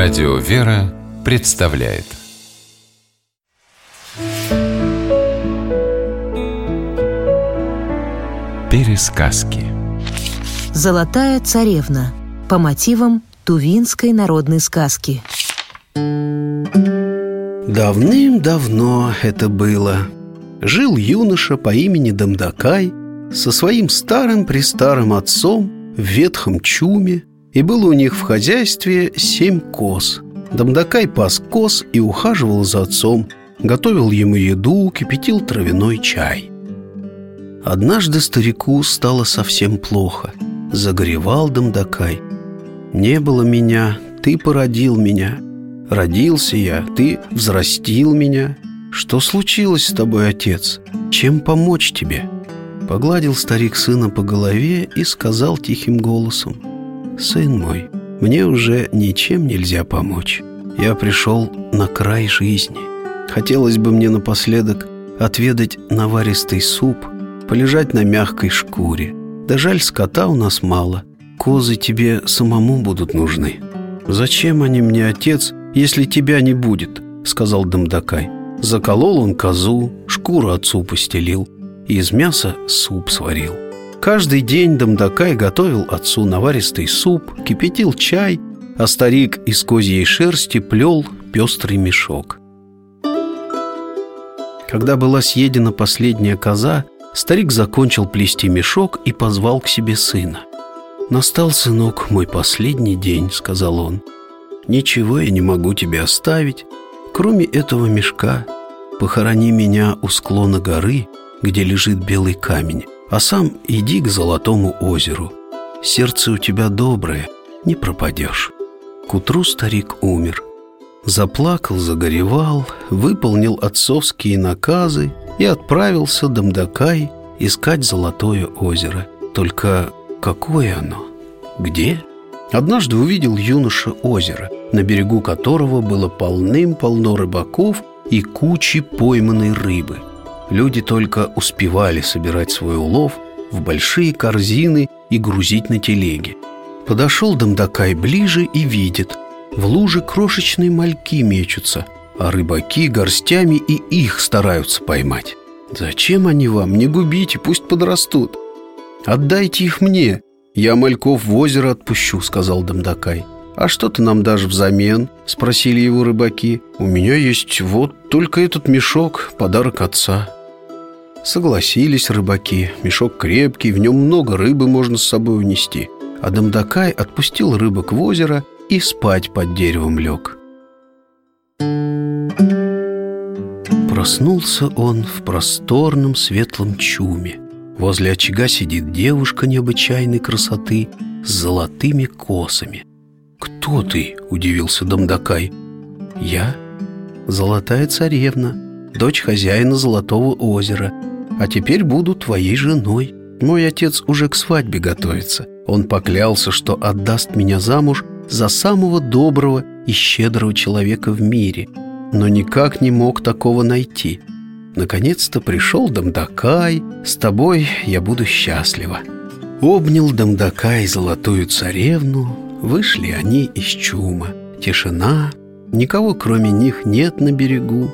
Радио «Вера» представляет. Пересказки. Золотая царевна по мотивам Тувинской народной сказки. Давным-давно это было. Жил юноша по имени Дамдакай со своим старым-престарым отцом в ветхом чуме, и было у них в хозяйстве семь коз. Дамдакай пас коз и ухаживал за отцом, готовил ему еду, кипятил травяной чай. Однажды старику стало совсем плохо. Загоревал Дамдакай. «Не было меня, ты породил меня. Родился я, ты взрастил меня. Что случилось с тобой, отец? Чем помочь тебе?» Погладил старик сына по голове и сказал тихим голосом «Сын мой, мне уже ничем нельзя помочь. Я пришел на край жизни. Хотелось бы мне напоследок отведать наваристый суп, полежать на мягкой шкуре. Да жаль, скота у нас мало. Козы тебе самому будут нужны». «Зачем они мне, отец, если тебя не будет?» — сказал Дамдакай. Заколол он козу, шкуру отцу постелил — и из мяса суп сварил. Каждый день Дамдакай готовил отцу наваристый суп, кипятил чай, а старик из козьей шерсти плел пестрый мешок. Когда была съедена последняя коза, старик закончил плести мешок и позвал к себе сына. «Настал, сынок, мой последний день», — сказал он. «Ничего я не могу тебе оставить, кроме этого мешка. Похорони меня у склона горы, где лежит белый камень, а сам иди к золотому озеру. Сердце у тебя доброе, не пропадешь. К утру старик умер. Заплакал, загоревал, выполнил отцовские наказы и отправился Дамдакай искать золотое озеро. Только какое оно? Где? Однажды увидел юноша озеро, на берегу которого было полным-полно рыбаков и кучи пойманной рыбы – Люди только успевали собирать свой улов в большие корзины и грузить на телеги. Подошел Дамдакай ближе и видит, в луже крошечные мальки мечутся, а рыбаки горстями и их стараются поймать. «Зачем они вам? Не губите, пусть подрастут». «Отдайте их мне, я мальков в озеро отпущу», — сказал Дамдакай. «А что ты нам дашь взамен?» — спросили его рыбаки. «У меня есть вот только этот мешок, подарок отца». Согласились рыбаки. Мешок крепкий, в нем много рыбы можно с собой унести. А Дамдакай отпустил рыбок в озеро и спать под деревом лег. Проснулся он в просторном светлом чуме. Возле очага сидит девушка необычайной красоты с золотыми косами. «Кто ты?» – удивился Дамдакай. «Я – золотая царевна, дочь хозяина Золотого озера – а теперь буду твоей женой. Мой отец уже к свадьбе готовится. Он поклялся, что отдаст меня замуж за самого доброго и щедрого человека в мире, но никак не мог такого найти. Наконец-то пришел Дамдакай, с тобой я буду счастлива. Обнял Дамдакай золотую царевну, вышли они из чума. Тишина, никого кроме них нет на берегу.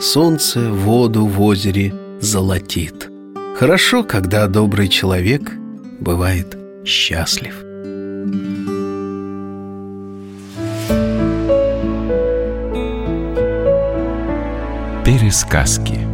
Солнце, воду в озере золотит. Хорошо, когда добрый человек бывает счастлив. Пересказки